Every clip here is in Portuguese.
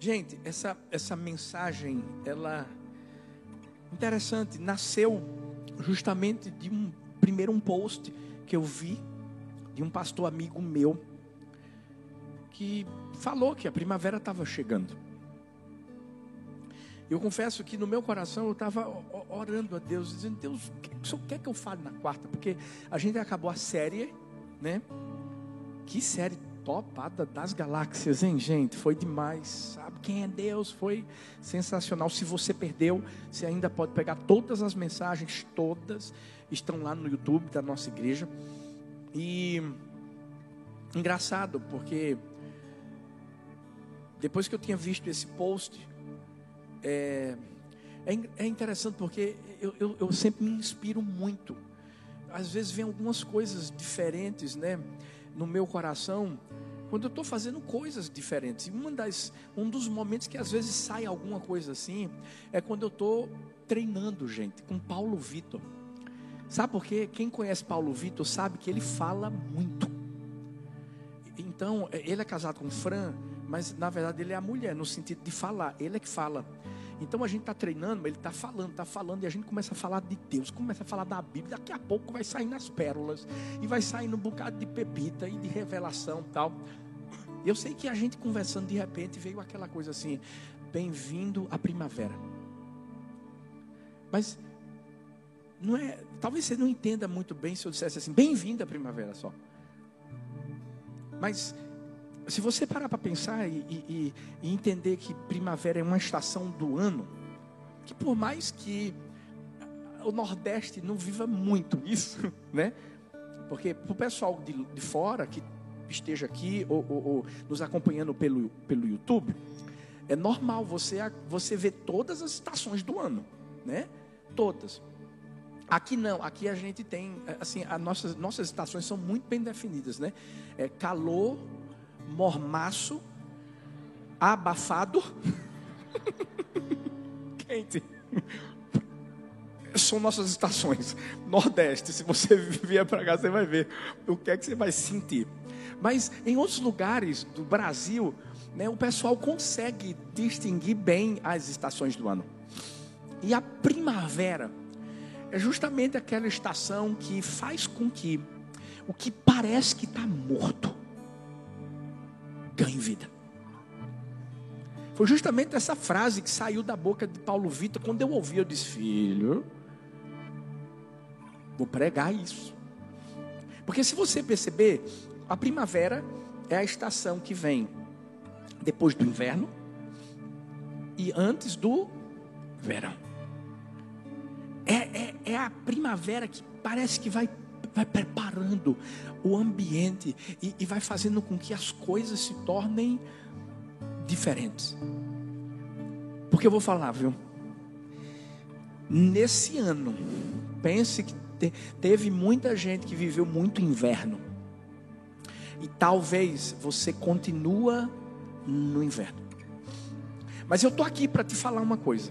Gente, essa, essa mensagem, ela interessante, nasceu justamente de um primeiro um post que eu vi de um pastor amigo meu que falou que a primavera estava chegando. Eu confesso que no meu coração eu estava orando a Deus, dizendo: Deus, o senhor quer que eu fale na quarta? Porque a gente acabou a série, né? Que série topada das galáxias, hein, gente? Foi demais. Sabe quem é Deus? Foi sensacional. Se você perdeu, você ainda pode pegar todas as mensagens, todas estão lá no YouTube da nossa igreja. E engraçado, porque depois que eu tinha visto esse post, é, é, é interessante porque eu, eu, eu, sempre me inspiro muito. Às vezes vem algumas coisas diferentes, né, no meu coração, quando eu estou fazendo coisas diferentes. E uma das, um dos momentos que às vezes sai alguma coisa assim é quando eu estou treinando, gente, com Paulo Vitor. Sabe por quê? Quem conhece Paulo Vitor sabe que ele fala muito. Então, ele é casado com Fran, mas na verdade ele é a mulher, no sentido de falar, ele é que fala. Então a gente está treinando, ele está falando, está falando, e a gente começa a falar de Deus, começa a falar da Bíblia, daqui a pouco vai sair nas pérolas, e vai sair um bocado de pepita e de revelação tal. Eu sei que a gente conversando de repente veio aquela coisa assim, bem-vindo à primavera. Mas não é, talvez você não entenda muito bem se eu dissesse assim, bem-vindo à primavera só. Mas se você parar para pensar e, e, e, entender que primavera é uma estação do ano, que por mais que o Nordeste não viva muito isso, né? Porque para o pessoal de, de, fora que esteja aqui ou, ou, ou, nos acompanhando pelo, pelo YouTube, é normal você, você ver todas as estações do ano, né? Todas. Aqui não, aqui a gente tem, assim, as nossas, nossas estações são muito bem definidas, né? É calor, mormaço, abafado, quente. São nossas estações. Nordeste, se você vier para cá, você vai ver o que é que você vai sentir. Mas em outros lugares do Brasil, né, o pessoal consegue distinguir bem as estações do ano. E a primavera é justamente aquela estação que faz com que o que parece que está morto ganhe vida. Foi justamente essa frase que saiu da boca de Paulo Vitor. Quando eu ouvi, eu disse: Filho, vou pregar isso. Porque se você perceber, a primavera é a estação que vem depois do inverno e antes do verão. É, é, é a primavera que parece que vai vai preparando o ambiente e, e vai fazendo com que as coisas se tornem diferentes. Porque eu vou falar, viu? Nesse ano, pense que te, teve muita gente que viveu muito inverno. E talvez você continua no inverno. Mas eu tô aqui para te falar uma coisa.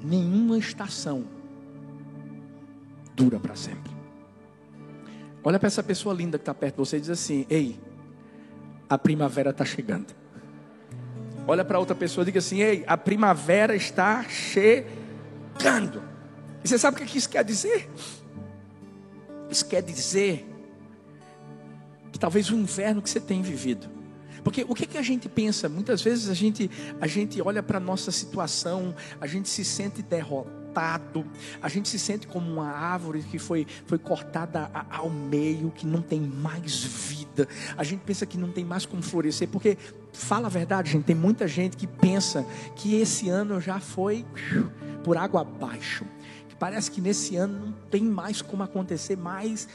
Nenhuma estação dura para sempre. Olha para essa pessoa linda que está perto de você e diz assim: Ei, a primavera está chegando. Olha para outra pessoa e diga assim: Ei, a primavera está chegando. E você sabe o que isso quer dizer? Isso quer dizer que talvez o inverno que você tem vivido. Porque o que, que a gente pensa? Muitas vezes a gente, a gente olha para a nossa situação, a gente se sente derrotado cortado, a gente se sente como uma árvore que foi, foi cortada ao meio, que não tem mais vida. A gente pensa que não tem mais como florescer, porque, fala a verdade, gente, tem muita gente que pensa que esse ano já foi por água abaixo. Que parece que nesse ano não tem mais como acontecer mais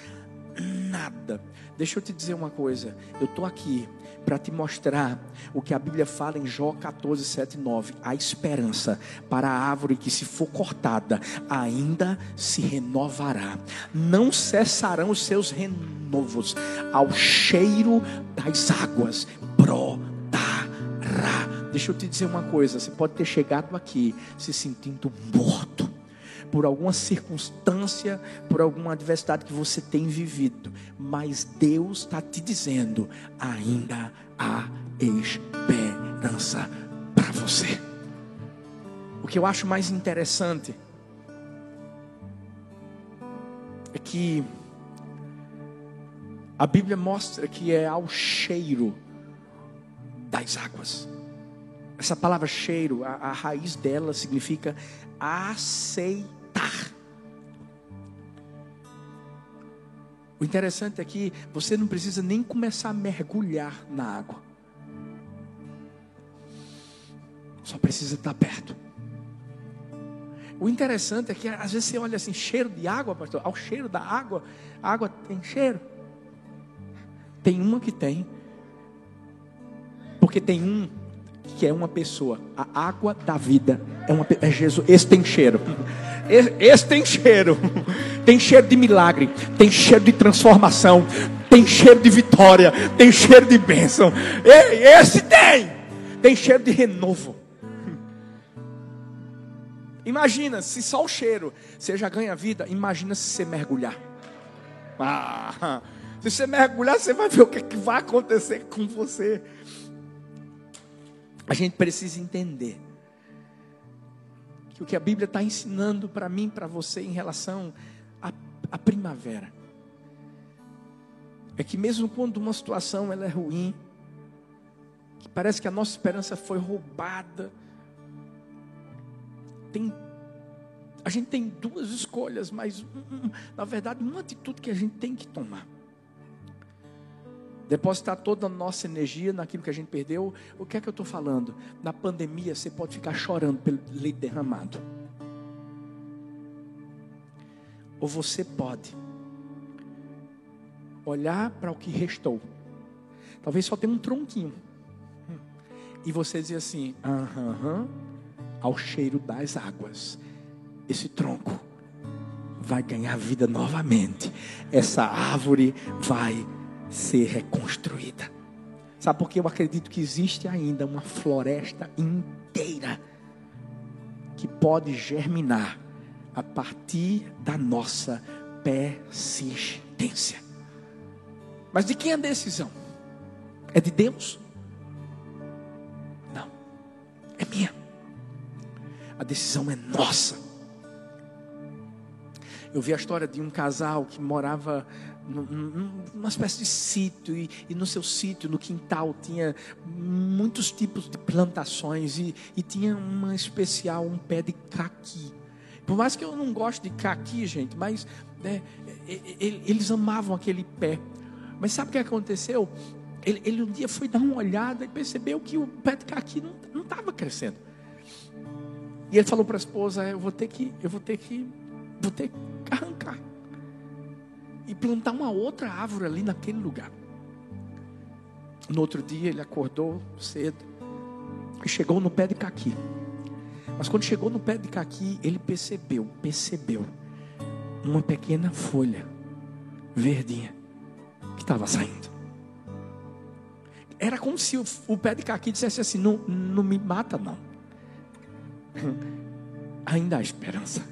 nada. Deixa eu te dizer uma coisa, eu estou aqui para te mostrar o que a Bíblia fala em Jó 14, 7 9. A esperança para a árvore que, se for cortada, ainda se renovará. Não cessarão os seus renovos ao cheiro das águas brotará. Deixa eu te dizer uma coisa: você pode ter chegado aqui se sentindo morto por alguma circunstância, por alguma adversidade que você tem vivido, mas Deus está te dizendo: ainda há esperança para você. O que eu acho mais interessante é que a Bíblia mostra que é ao cheiro das águas. Essa palavra cheiro, a, a raiz dela significa aceitar. O interessante é que você não precisa nem começar a mergulhar na água. Só precisa estar perto. O interessante é que às vezes você olha assim, cheiro de água, pastor, ao cheiro da água, a água tem cheiro. Tem uma que tem. Porque tem um que é uma pessoa. A água da vida é, uma, é Jesus. Esse tem cheiro. Esse tem cheiro. Tem cheiro de milagre. Tem cheiro de transformação. Tem cheiro de vitória. Tem cheiro de bênção. Esse tem. Tem cheiro de renovo. Imagina se só o cheiro você já ganha vida. Imagina se você mergulhar. Ah, se você mergulhar, você vai ver o que, é que vai acontecer com você. A gente precisa entender que o que a Bíblia está ensinando para mim, para você, em relação à, à primavera, é que mesmo quando uma situação ela é ruim, que parece que a nossa esperança foi roubada, tem, a gente tem duas escolhas, mas na verdade uma atitude que a gente tem que tomar depositar toda a nossa energia naquilo que a gente perdeu. O que é que eu estou falando? Na pandemia você pode ficar chorando pelo leite derramado. Ou você pode olhar para o que restou. Talvez só tenha um tronquinho. E você dizer assim: aham, ao cheiro das águas, esse tronco vai ganhar vida novamente. Essa árvore vai ser reconstruída. Sabe por que eu acredito que existe ainda uma floresta inteira que pode germinar a partir da nossa persistência. Mas de quem é a decisão? É de Deus? Não, é minha. A decisão é nossa. Eu vi a história de um casal que morava numa espécie de sítio, e, e, no seu sítio, no quintal, tinha muitos tipos de plantações, e, e tinha uma especial, um pé de caqui. Por mais que eu não goste de caqui, gente, mas né, eles amavam aquele pé. Mas sabe o que aconteceu? Ele, ele, um dia foi dar uma olhada e percebeu que o pé de caqui não estava crescendo. E ele falou para a esposa: eu vou ter que, eu vou ter que, vou ter que arrancar e plantar uma outra árvore ali naquele lugar. No outro dia ele acordou cedo e chegou no pé de caqui. Mas quando chegou no pé de caqui, ele percebeu, percebeu uma pequena folha verdinha que estava saindo. Era como se o, o pé de caqui dissesse assim: não, não me mata, não. Ainda há esperança.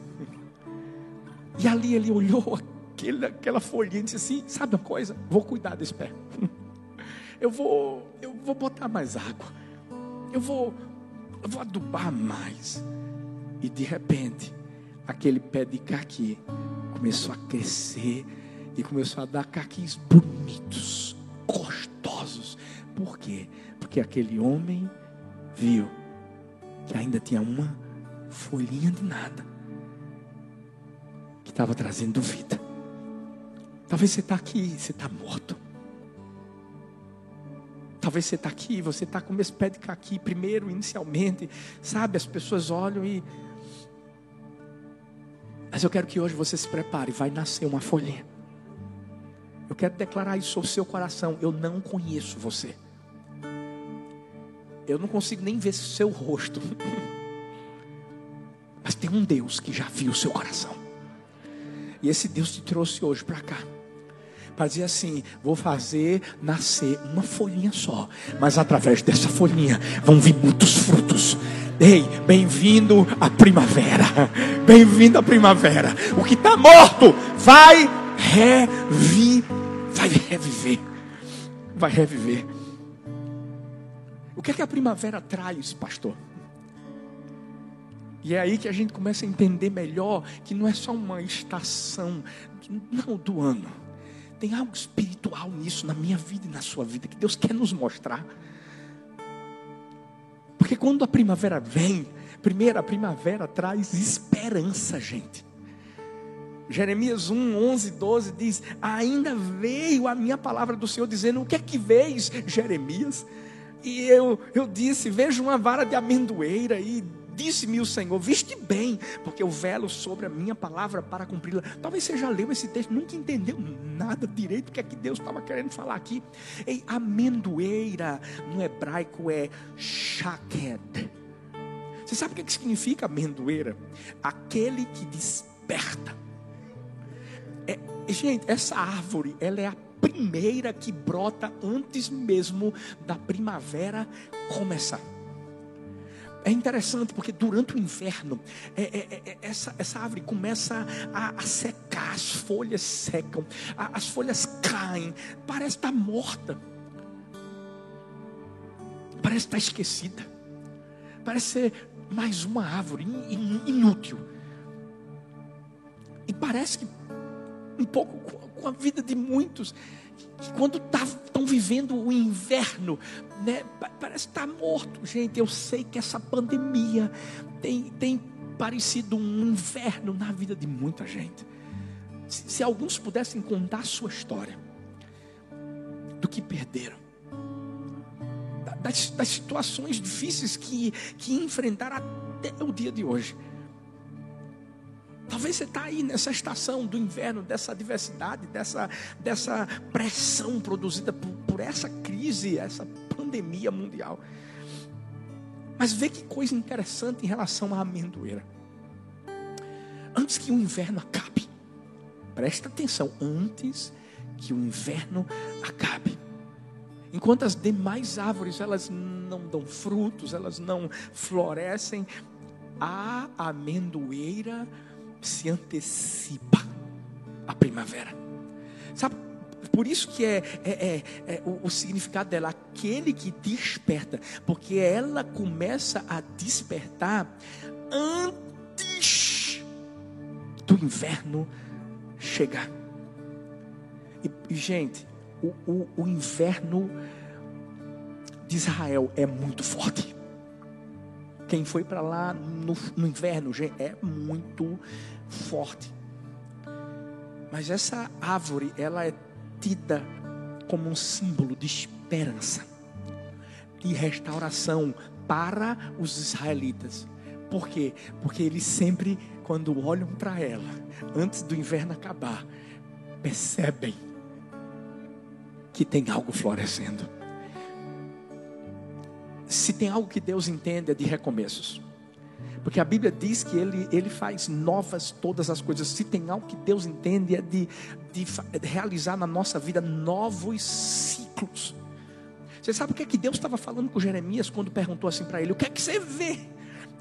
E ali ele olhou aquele, aquela folhinha e disse assim: Sabe uma coisa? Vou cuidar desse pé. Eu vou, eu vou botar mais água. Eu vou, eu vou adubar mais. E de repente, aquele pé de caqui começou a crescer e começou a dar caquis bonitos, gostosos. Por quê? Porque aquele homem viu que ainda tinha uma folhinha de nada que estava trazendo vida. Talvez você está aqui você está morto. Talvez você está aqui, você está com esse pé de caqui primeiro, inicialmente. Sabe, as pessoas olham e. Mas eu quero que hoje você se prepare, vai nascer uma folhinha. Eu quero declarar isso sobre o seu coração. Eu não conheço você. Eu não consigo nem ver seu rosto. Mas tem um Deus que já viu o seu coração. E esse Deus te trouxe hoje para cá para dizer assim: vou fazer nascer uma folhinha só, mas através dessa folhinha vão vir muitos frutos. Ei, bem-vindo à primavera, bem-vindo à primavera. O que está morto vai reviver, vai reviver, vai reviver. O que é que a primavera traz, pastor? E é aí que a gente começa a entender melhor que não é só uma estação não do ano. Tem algo espiritual nisso na minha vida e na sua vida que Deus quer nos mostrar. Porque quando a primavera vem, primeiro a primavera traz esperança, gente. Jeremias 1, 11, 12 diz: Ainda veio a minha palavra do Senhor dizendo: O que é que vês, Jeremias? E eu, eu disse: Vejo uma vara de amendoeira e Disse-me o Senhor: Viste bem, porque eu velo sobre a minha palavra para cumpri-la. Talvez você já leu esse texto, nunca entendeu nada direito do que é que Deus estava querendo falar aqui. Ei, amendoeira no hebraico é shaked. Você sabe o que, é que significa amendoeira? Aquele que desperta. É, gente, essa árvore, ela é a primeira que brota antes mesmo da primavera começar. É interessante porque durante o inverno, é, é, é, é essa, essa árvore começa a, a secar, as folhas secam, a, as folhas caem, parece estar morta, parece estar esquecida, parece ser mais uma árvore in, in, inútil. E parece que um pouco com a vida de muitos quando estão tá, vivendo o inverno, né, parece estar tá morto. Gente, eu sei que essa pandemia tem, tem parecido um inverno na vida de muita gente. Se, se alguns pudessem contar a sua história, do que perderam, das, das situações difíceis que, que enfrentaram até o dia de hoje. Talvez você está aí nessa estação do inverno, dessa adversidade, dessa, dessa pressão produzida por, por essa crise, essa pandemia mundial. Mas vê que coisa interessante em relação à amendoeira. Antes que o inverno acabe, presta atenção, antes que o inverno acabe. Enquanto as demais árvores elas não dão frutos, elas não florescem, a amendoeira se antecipa à primavera. Sabe? Por isso que é, é, é, é o, o, significado dela, aquele que desperta, porque ela começa a despertar antes do inverno chegar. E, e gente, o, o, o inverno de Israel é muito forte. Quem foi para lá no, no inverno é muito forte. Mas essa árvore, ela é tida como um símbolo de esperança, de restauração para os israelitas. Por quê? Porque eles sempre, quando olham para ela, antes do inverno acabar, percebem que tem algo florescendo se tem algo que Deus entende é de recomeços. Porque a Bíblia diz que ele, ele faz novas todas as coisas. Se tem algo que Deus entende é de, de, de realizar na nossa vida novos ciclos. Você sabe o que é que Deus estava falando com Jeremias quando perguntou assim para ele: O que é que você vê?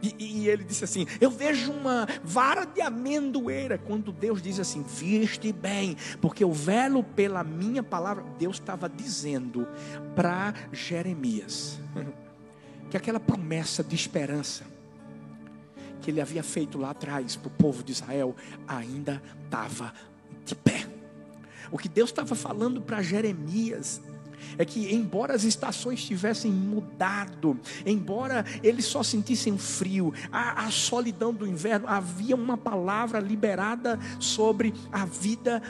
E, e, ele disse assim: Eu vejo uma vara de amendoeira. Quando Deus diz assim: Viste bem, porque eu velo pela minha palavra. Deus estava dizendo para Jeremias que aquela promessa de esperança que ele havia feito lá atrás para o povo de Israel ainda estava de pé. O que Deus estava falando para Jeremias é que, embora as estações tivessem mudado, embora eles só sentissem frio, a, a, solidão do inverno, havia uma palavra liberada sobre a vida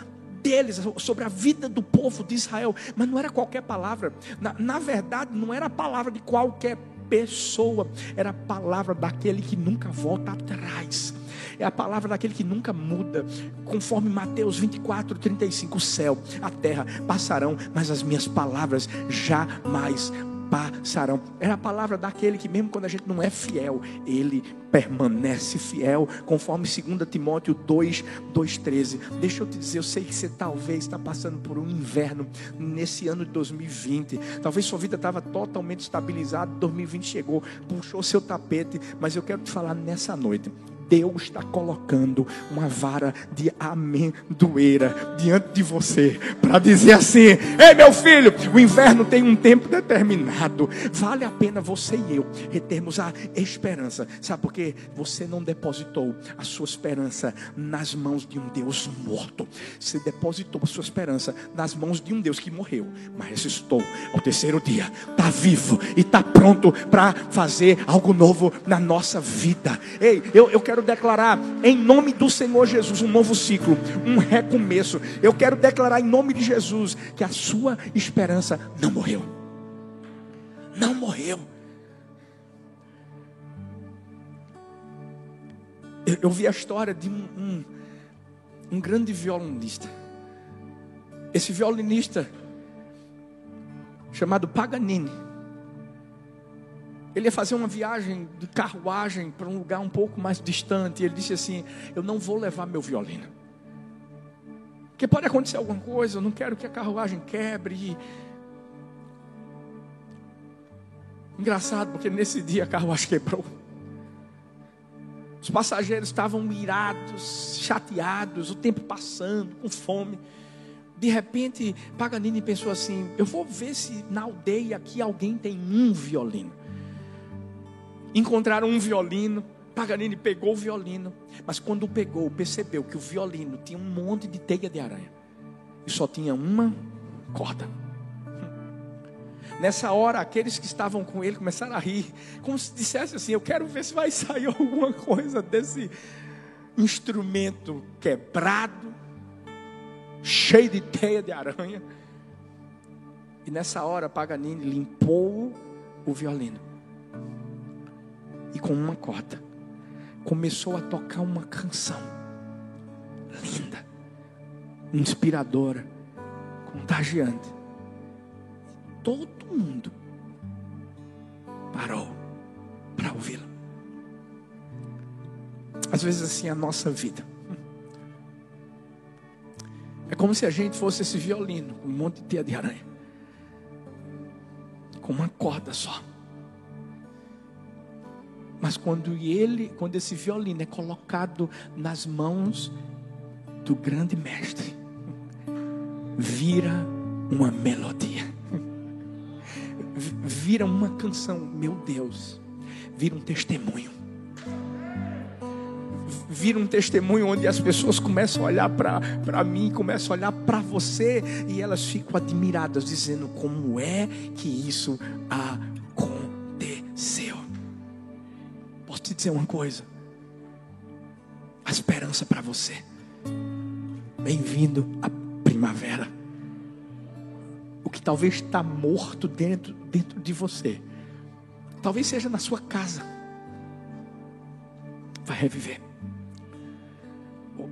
deles, sobre a vida do povo de Israel, mas não era qualquer palavra, na, na verdade, não era a palavra de qualquer pessoa, era a palavra daquele que nunca volta atrás. É a palavra daquele que nunca muda, conforme Mateus 24, 35. O céu, a terra passarão, mas as minhas palavras jamais passarão. É a palavra daquele que, mesmo quando a gente não é fiel, ele permanece fiel, conforme 2 Timóteo 2, 2,13. Deixa eu te dizer, eu sei que você talvez está passando por um inverno nesse ano de 2020. Talvez sua vida estava totalmente estabilizada, 2020 chegou, puxou seu tapete, mas eu quero te falar nessa noite. Deus está colocando uma vara de amendoeira diante de você para dizer assim: Ei, meu filho, o inverno tem um tempo determinado. Vale a pena você e eu retermos a esperança. Sabe por quê? Você não depositou a sua esperança nas mãos de um Deus morto. Você depositou a sua esperança nas mãos de um Deus que morreu, mas ressuscitou ao terceiro dia. Está vivo e está pronto para fazer algo novo na nossa vida. Ei, eu, eu quero declarar em nome do Senhor Jesus um novo ciclo, um recomeço. Eu quero declarar em nome de Jesus que a sua esperança não morreu. Não morreu. Eu, eu vi a história de um, um, um grande violinista. Esse violinista, chamado Paganini, ele ia fazer uma viagem de carruagem para um lugar um pouco mais distante. E ele disse assim: Eu não vou levar meu violino. Porque pode acontecer alguma coisa, eu não quero que a carruagem quebre. Engraçado, porque nesse dia a carruagem quebrou. Os passageiros estavam irados, chateados, o tempo passando, com fome. De repente, Paganini pensou assim: Eu vou ver se na aldeia aqui alguém tem um violino. Encontraram um violino. Paganini pegou o violino, mas quando pegou, percebeu que o violino tinha um monte de teia de aranha e só tinha uma corda. Nessa hora, aqueles que estavam com ele começaram a rir, como se dissesse assim: Eu quero ver se vai sair alguma coisa desse instrumento quebrado, cheio de teia de aranha. E nessa hora, Paganini limpou o violino e com uma corda começou a tocar uma canção linda, inspiradora, contagiante. Todo mundo parou para ouvi-la. Às vezes assim é a nossa vida. É como se a gente fosse esse violino com um monte de teia de aranha. Com uma corda só. Mas quando ele, quando esse violino é colocado nas mãos do grande mestre, vira uma melodia. Vira uma canção, meu Deus. Vira um testemunho. Vira um testemunho onde as pessoas começam a olhar para mim, começam a olhar para você e elas ficam admiradas, dizendo como é que isso aconteceu dizer uma coisa. A esperança para você. Bem-vindo à primavera. O que talvez está morto dentro, dentro de você, talvez seja na sua casa, vai reviver.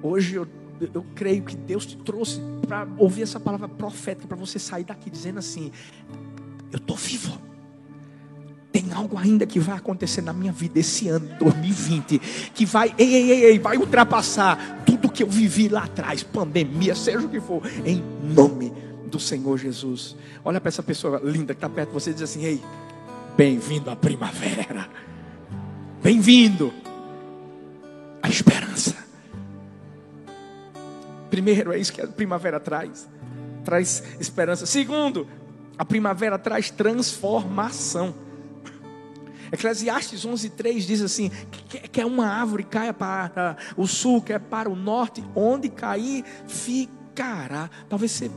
Hoje eu, eu creio que Deus te trouxe para ouvir essa palavra profética, para você sair daqui dizendo assim: Eu estou vivo algo ainda que vai acontecer na minha vida esse ano, 2020, que vai, ei, ei, ei, ei, vai ultrapassar tudo que eu vivi lá atrás, pandemia, seja o que for, em nome do Senhor Jesus. Olha para essa pessoa linda que está perto de você e diz assim: Ei, bem-vindo à primavera, bem-vindo à esperança. Primeiro, é isso que a primavera traz, traz esperança. Segundo, a primavera traz transformação. Eclesiastes 11:3 diz assim: que é uma árvore caia para o sul, quer para o norte, onde cair ficará. Talvez você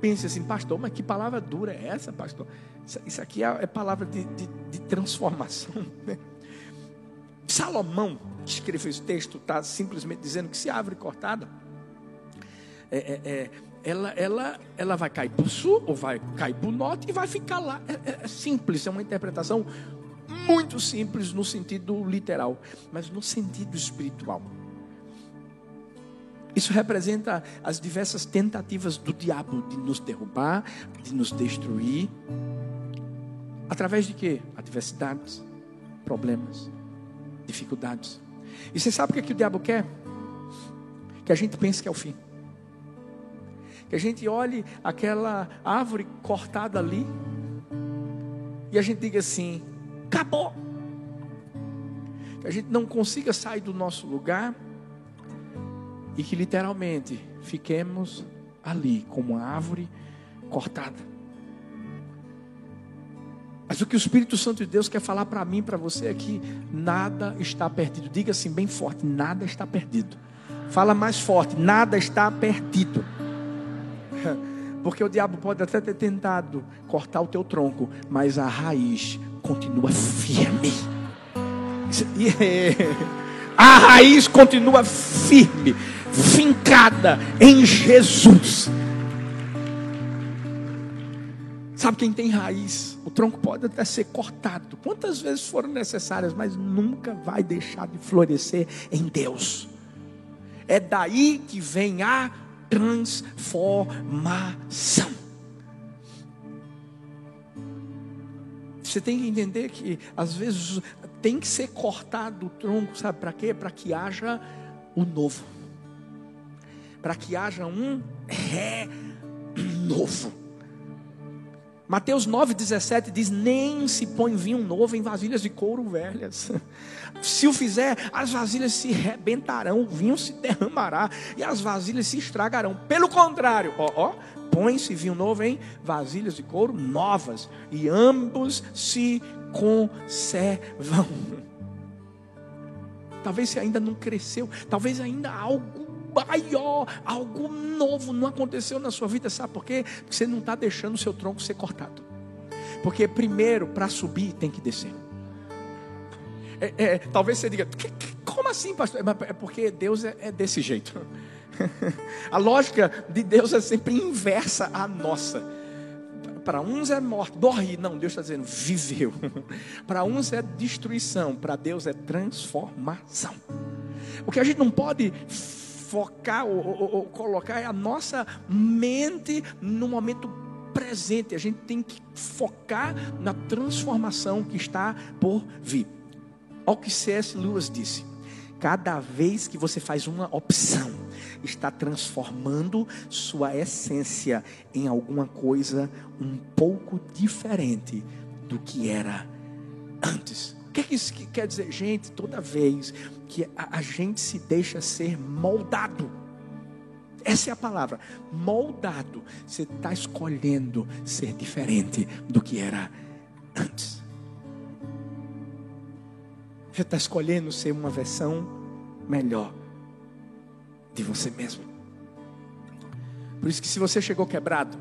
pense assim, pastor, mas que palavra dura é essa, pastor? Isso aqui é, é palavra de, de, de transformação. Né? Salomão, que escreveu esse texto, está simplesmente dizendo que se a árvore cortada, é, é, é, ela, ela, ela vai cair para o sul, ou vai cair para o norte e vai ficar lá. É, é, é simples, é uma interpretação muito simples no sentido literal, mas no sentido espiritual. Isso representa as diversas tentativas do diabo de nos derrubar, de nos destruir. Através de quê? Adversidades, problemas, dificuldades. E você sabe o que, é que o diabo quer? Que a gente pense que é o fim. Que a gente olhe aquela árvore cortada ali e a gente diga assim: acabou. que a gente não consiga sair do nosso lugar e que literalmente fiquemos ali como uma árvore cortada. Mas o que o Espírito Santo de Deus quer falar para mim, para você é que nada está perdido. Diga assim bem forte: nada está perdido. Fala mais forte: nada está perdido. Porque o diabo pode até ter tentado cortar o teu tronco, mas a raiz continua firme. A raiz continua firme, fincada em Jesus. Sabe quem tem raiz? O tronco pode até ser cortado, quantas vezes foram necessárias, mas nunca vai deixar de florescer em Deus. É daí que vem a transformação. Você tem que entender que às vezes tem que ser cortado o tronco, sabe para quê? Para que haja o novo. Para que haja um renovo. Mateus 9,17 diz: Nem se põe vinho novo em vasilhas de couro velhas. Se o fizer, as vasilhas se rebentarão, o vinho se derramará e as vasilhas se estragarão. Pelo contrário, ó, ó, põe-se vinho novo em vasilhas de couro novas e ambos se conservam. Talvez você ainda não cresceu, talvez ainda algo maior, algo novo não aconteceu na sua vida, sabe por quê? Porque você não está deixando o seu tronco ser cortado. Porque primeiro, para subir, tem que descer. É, é, talvez você diga, como assim, pastor? É, porque Deus é, é desse jeito. A lógica de Deus é sempre inversa à nossa. Para uns é morte, morre. Não, Deus está dizendo, viveu. Para uns é destruição, para Deus é transformação. O que a gente não pode focar ou, ou, ou colocar a nossa mente no momento presente. A gente tem que focar na transformação que está por vir. Olha o que C.S. Lewis disse. Cada vez que você faz uma opção, está transformando sua essência em alguma coisa um pouco diferente do que era antes. O que, que isso quer dizer? Gente, toda vez que a, a gente se deixa ser moldado, essa é a palavra, moldado, você está escolhendo ser diferente do que era antes. Você está escolhendo ser uma versão melhor de você mesmo. Por isso que se você chegou quebrado,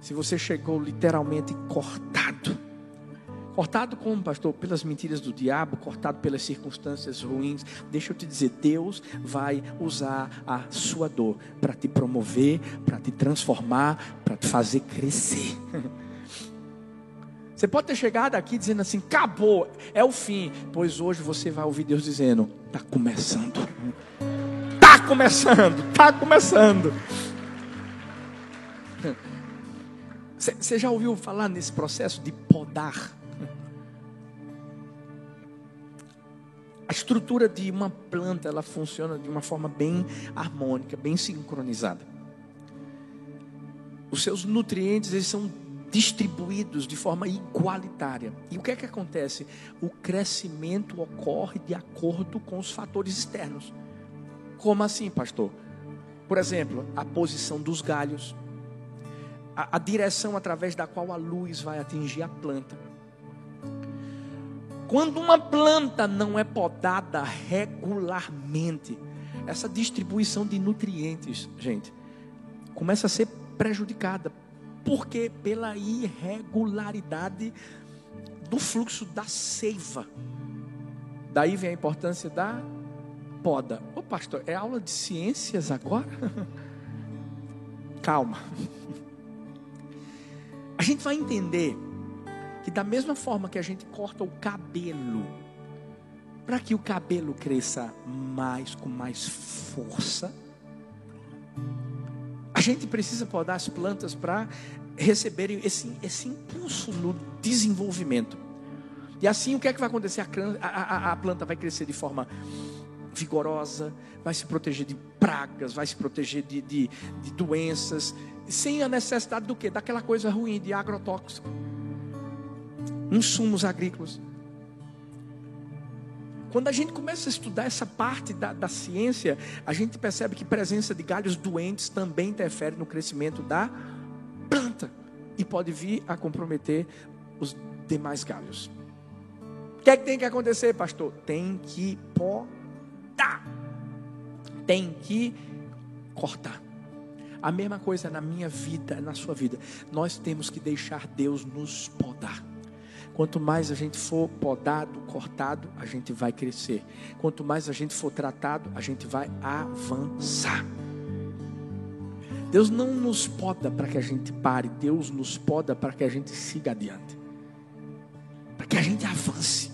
se você chegou literalmente cortado, Cortado como, pastor? Pelas mentiras do diabo, cortado pelas circunstâncias ruins. Deixa eu te dizer, Deus vai usar a sua dor para te promover, para te transformar, para te fazer crescer. Você pode ter chegado aqui dizendo assim: acabou, é o fim. Pois hoje você vai ouvir Deus dizendo: está começando. Está começando, está começando. Você já ouviu falar nesse processo de podar? A estrutura de uma planta, ela funciona de uma forma bem harmônica, bem sincronizada. Os seus nutrientes, eles são distribuídos de forma igualitária. E o que é que acontece? O crescimento ocorre de acordo com os fatores externos. Como assim, pastor? Por exemplo, a posição dos galhos, a, a direção através da qual a luz vai atingir a planta quando uma planta não é podada regularmente, essa distribuição de nutrientes, gente, começa a ser prejudicada. Por quê? Pela irregularidade do fluxo da seiva. Daí vem a importância da poda. Ô pastor, é aula de ciências agora? Calma. A gente vai entender que da mesma forma que a gente corta o cabelo, para que o cabelo cresça mais, com mais força, a gente precisa podar as plantas para receberem esse, esse impulso no desenvolvimento. E assim o que é que vai acontecer? A, a, a, planta vai crescer de forma vigorosa, vai se proteger de pragas, vai se proteger de, de, de doenças, sem a necessidade do que? Daquela coisa ruim de agrotóxico insumos agrícolas. Quando a gente começa a estudar essa parte da, da ciência, a gente percebe que presença de galhos doentes também interfere no crescimento da planta e pode vir a comprometer os demais galhos. O que é que tem que acontecer, pastor? Tem que podar. Tem que cortar. A mesma coisa na minha vida, na sua vida. Nós temos que deixar Deus nos podar. Quanto mais a gente for podado, cortado, a gente vai crescer. Quanto mais a gente for tratado, a gente vai avançar. Deus não nos poda para que a gente pare, Deus nos poda para que a gente siga adiante. Para que a gente avance.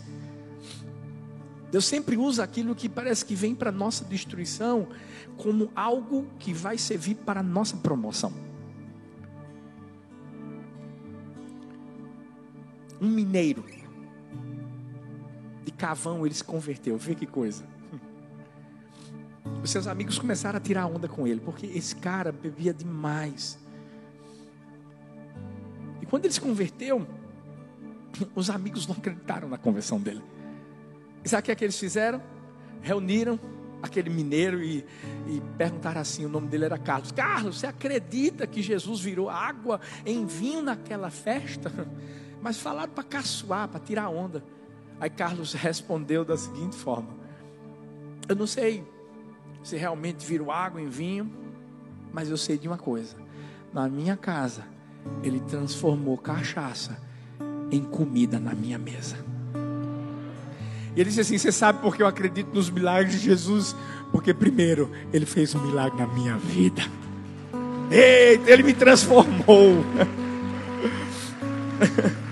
Deus sempre usa aquilo que parece que vem para nossa destruição como algo que vai servir para nossa promoção. Um mineiro de Cavão, ele se converteu. Vê que coisa. Os seus amigos começaram a tirar onda com ele, porque esse cara bebia demais. E quando ele se converteu, os amigos não acreditaram na conversão dele. E sabe o que, é que eles fizeram? Reuniram aquele mineiro e, e perguntaram assim: o nome dele era Carlos. Carlos, você acredita que Jesus virou água em vinho naquela festa? Mas falaram para caçoar, para tirar onda. Aí Carlos respondeu da seguinte forma: Eu não sei se realmente virou água em vinho, mas eu sei de uma coisa: na minha casa, ele transformou cachaça em comida na minha mesa. E ele disse assim: Você sabe por que eu acredito nos milagres de Jesus? Porque, primeiro, ele fez um milagre na minha vida. Eita, ele me transformou.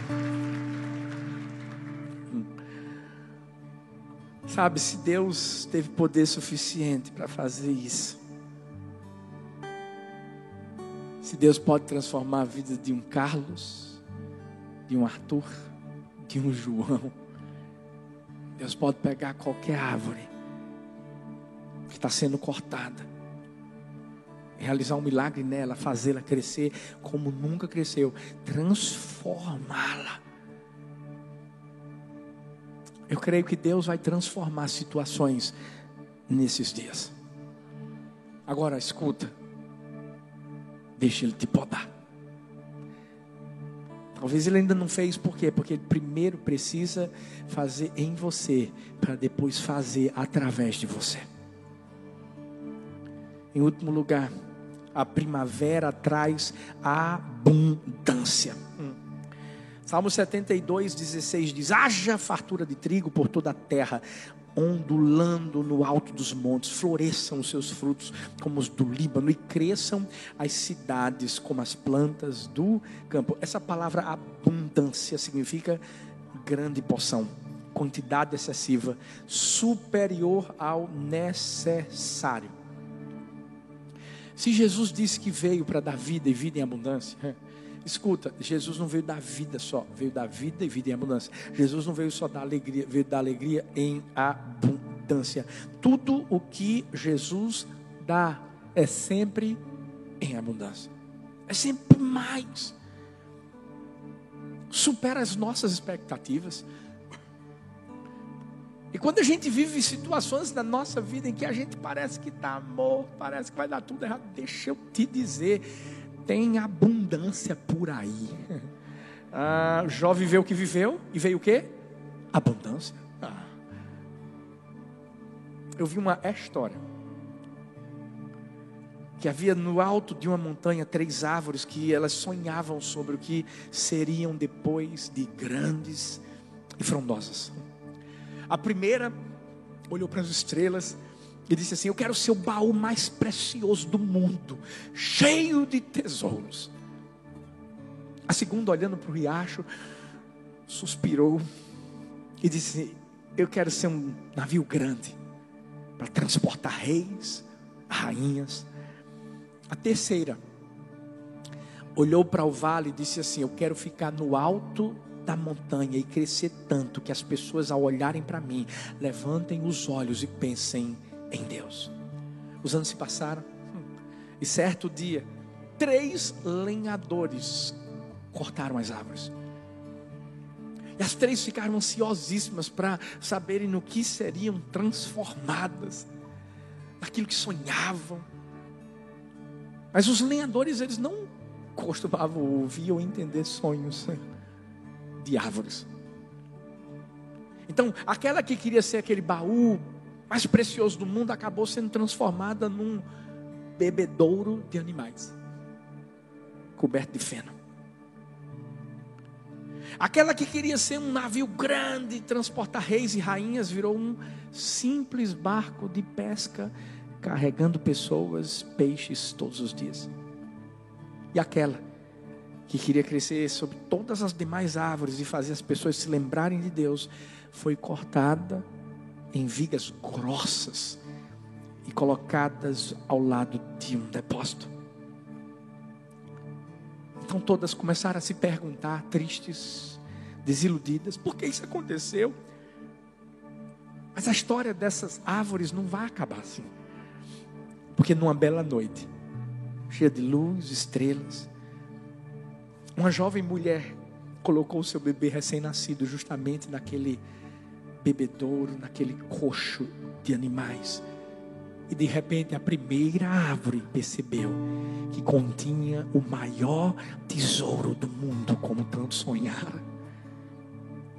Sabe, se Deus teve poder suficiente para fazer isso, se Deus pode transformar a vida de um Carlos, de um Arthur, de um João, Deus pode pegar qualquer árvore que está sendo cortada, realizar um milagre nela, fazê-la crescer como nunca cresceu, transformá-la. Eu creio que Deus vai transformar situações nesses dias. Agora escuta, deixa Ele te podar. Talvez ele ainda não fez, por quê? Porque ele primeiro precisa fazer em você, para depois fazer através de você. Em último lugar, a primavera traz abundância. Hum. Salmo 72, 16 diz: Haja fartura de trigo por toda a terra, ondulando no alto dos montes, floresçam os seus frutos como os do Líbano e cresçam as cidades como as plantas do campo. Essa palavra abundância significa grande porção, quantidade excessiva, superior ao necessário. Se Jesus disse que veio para dar vida e vida em abundância, Escuta, Jesus não veio dar vida só, veio dar vida e vida em abundância. Jesus não veio só dar alegria, veio dar alegria em abundância. Tudo o que Jesus dá é sempre em abundância. É sempre mais. Supera as nossas expectativas. E quando a gente vive situações na nossa vida em que a gente parece que está amor, parece que vai dar tudo errado, deixa eu te dizer, tem abundância por aí. Ah, Jó viveu o que viveu e veio o que? Abundância. Ah. Eu vi uma história que havia no alto de uma montanha três árvores que elas sonhavam sobre o que seriam depois de grandes e frondosas. A primeira olhou para as estrelas e disse assim: Eu quero ser o baú mais precioso do mundo, cheio de tesouros. A segunda, olhando para o riacho, suspirou e disse: Eu quero ser um navio grande para transportar reis, rainhas. A terceira olhou para o vale e disse assim: Eu quero ficar no alto da montanha e crescer tanto que as pessoas, ao olharem para mim, levantem os olhos e pensem em Deus. Os anos se passaram e certo dia, três lenhadores cortaram as árvores. E as três ficaram ansiosíssimas para saberem no que seriam transformadas, naquilo que sonhavam. Mas os lenhadores, eles não costumavam ouvir ou entender sonhos de árvores. Então, aquela que queria ser aquele baú mais precioso do mundo acabou sendo transformada num bebedouro de animais, coberto de feno. Aquela que queria ser um navio grande, transportar reis e rainhas, virou um simples barco de pesca, carregando pessoas, peixes todos os dias. E aquela que queria crescer sobre todas as demais árvores e fazer as pessoas se lembrarem de Deus, foi cortada em vigas grossas e colocadas ao lado de um depósito. Então todas começaram a se perguntar, tristes, desiludidas, por que isso aconteceu? Mas a história dessas árvores não vai acabar assim. Porque numa bela noite, cheia de luz, estrelas, uma jovem mulher colocou o seu bebê recém-nascido justamente naquele bebedouro, naquele coxo de animais. E de repente a primeira árvore percebeu que continha o maior tesouro do mundo, como tanto sonhara.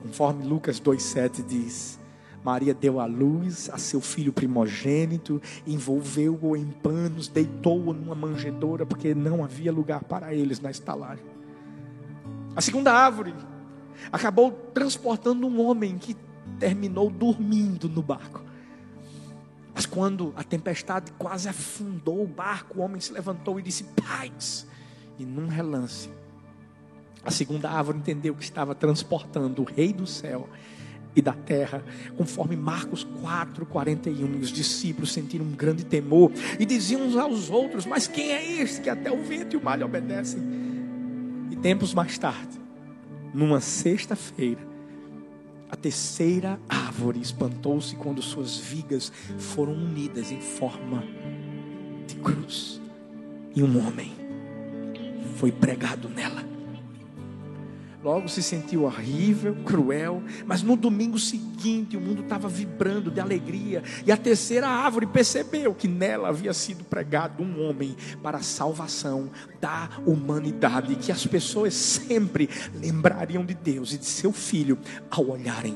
Conforme Lucas 2,7 diz: Maria deu à luz a seu filho primogênito, envolveu-o em panos, deitou-o numa manjedoura, porque não havia lugar para eles na estalagem. A segunda árvore acabou transportando um homem que terminou dormindo no barco. Mas quando a tempestade quase afundou o barco, o homem se levantou e disse: Paz! E num relance, a segunda árvore entendeu que estava transportando o rei do céu e da terra, conforme Marcos 4, 41. Os discípulos sentiram um grande temor e diziam uns aos outros: Mas quem é este que até o vento e o mar lhe obedecem? E tempos mais tarde, numa sexta-feira, a terceira árvore espantou-se quando suas vigas foram unidas em forma de cruz. E um homem foi pregado nela. Logo se sentiu horrível, cruel, mas no domingo seguinte o mundo estava vibrando de alegria, e a terceira árvore percebeu que nela havia sido pregado um homem para a salvação da humanidade, que as pessoas sempre lembrariam de Deus e de seu filho ao olharem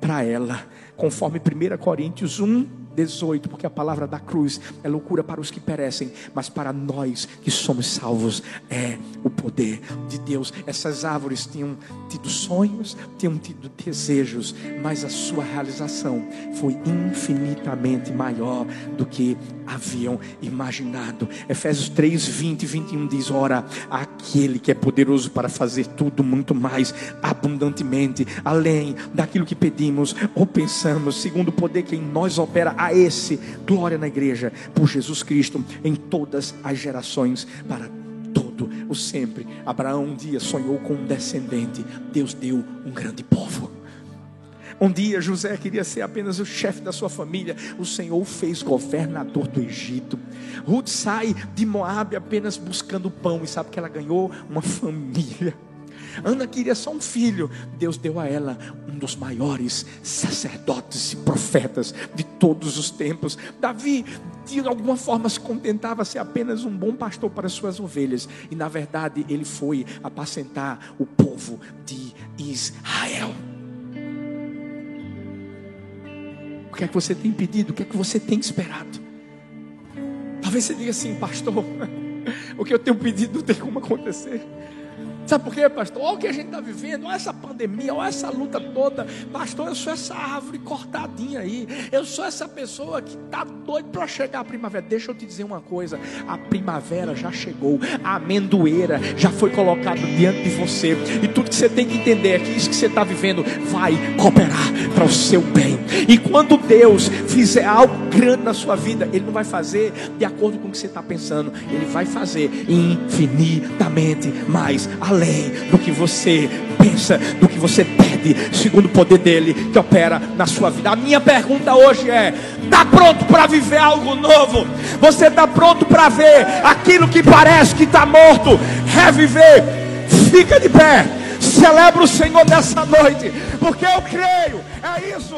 para ela, conforme 1 Coríntios 1, 18, porque a palavra da cruz é loucura para os que perecem, mas para nós que somos salvos é o poder de Deus. Essas árvores tinham tido sonhos, tinham tido desejos, mas a sua realização foi infinitamente maior do que haviam imaginado. Efésios 3, 20 e 21 diz: Ora, aquele que é poderoso para fazer tudo muito mais abundantemente, além daquilo que pedimos ou pensamos, segundo o poder que em nós opera a esse glória na igreja por Jesus Cristo em todas as gerações para todo o sempre. Abraão um dia sonhou com um descendente. Deus deu um grande povo. Um dia José queria ser apenas o chefe da sua família. O Senhor o fez governador do Egito. Ruth sai de Moab apenas buscando pão. E sabe que ela ganhou? Uma família. Ana queria só um filho. Deus deu a ela um dos maiores sacerdotes e profetas de todos os tempos. Davi, de alguma forma, se contentava ser apenas um bom pastor para suas ovelhas. E na verdade, ele foi apacentar o povo de Israel. O que é que você tem pedido? O que é que você tem esperado? Talvez você diga assim, pastor, o que eu tenho pedido não tem como acontecer. Sabe por quê, pastor? Olha o que a gente está vivendo, olha essa pandemia, olha essa luta toda. Pastor, eu sou essa árvore cortadinha aí. Eu sou essa pessoa que está doido para chegar a primavera. Deixa eu te dizer uma coisa: a primavera já chegou, a amendoeira já foi colocada diante de você. E tudo que você tem que entender é que isso que você está vivendo vai cooperar para o seu bem. E quando Deus fizer algo grande na sua vida, Ele não vai fazer de acordo com o que você está pensando, Ele vai fazer infinitamente mais além do que você pensa, do que você pede, segundo o poder dele que opera na sua vida. A minha pergunta hoje é: está pronto para viver algo novo? Você está pronto para ver aquilo que parece que está morto reviver? Fica de pé. Celebra o Senhor nessa noite, porque eu creio, é isso